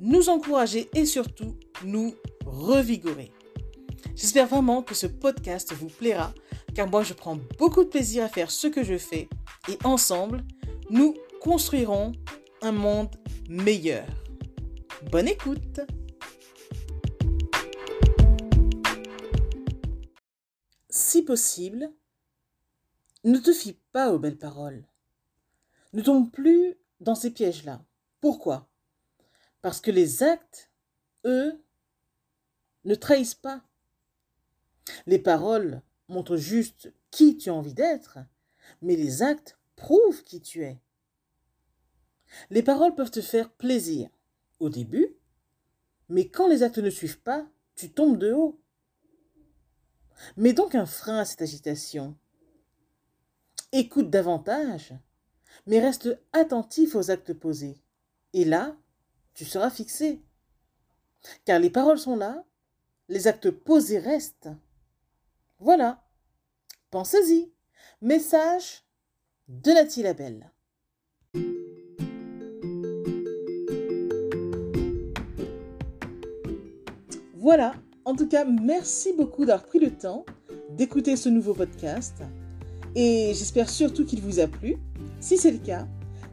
nous encourager et surtout nous revigorer. J'espère vraiment que ce podcast vous plaira car moi je prends beaucoup de plaisir à faire ce que je fais et ensemble, nous construirons un monde meilleur. Bonne écoute Si possible, ne te fie pas aux belles paroles. Ne tombe plus dans ces pièges-là. Pourquoi? Parce que les actes, eux, ne trahissent pas. Les paroles montrent juste qui tu as envie d'être, mais les actes prouvent qui tu es. Les paroles peuvent te faire plaisir au début, mais quand les actes ne suivent pas, tu tombes de haut. Mets donc un frein à cette agitation. Écoute davantage, mais reste attentif aux actes posés. Et là, tu seras fixé. Car les paroles sont là, les actes posés restent. Voilà. Pensez-y. Message de Nathalie Labelle. Voilà, en tout cas, merci beaucoup d'avoir pris le temps d'écouter ce nouveau podcast et j'espère surtout qu'il vous a plu. Si c'est le cas,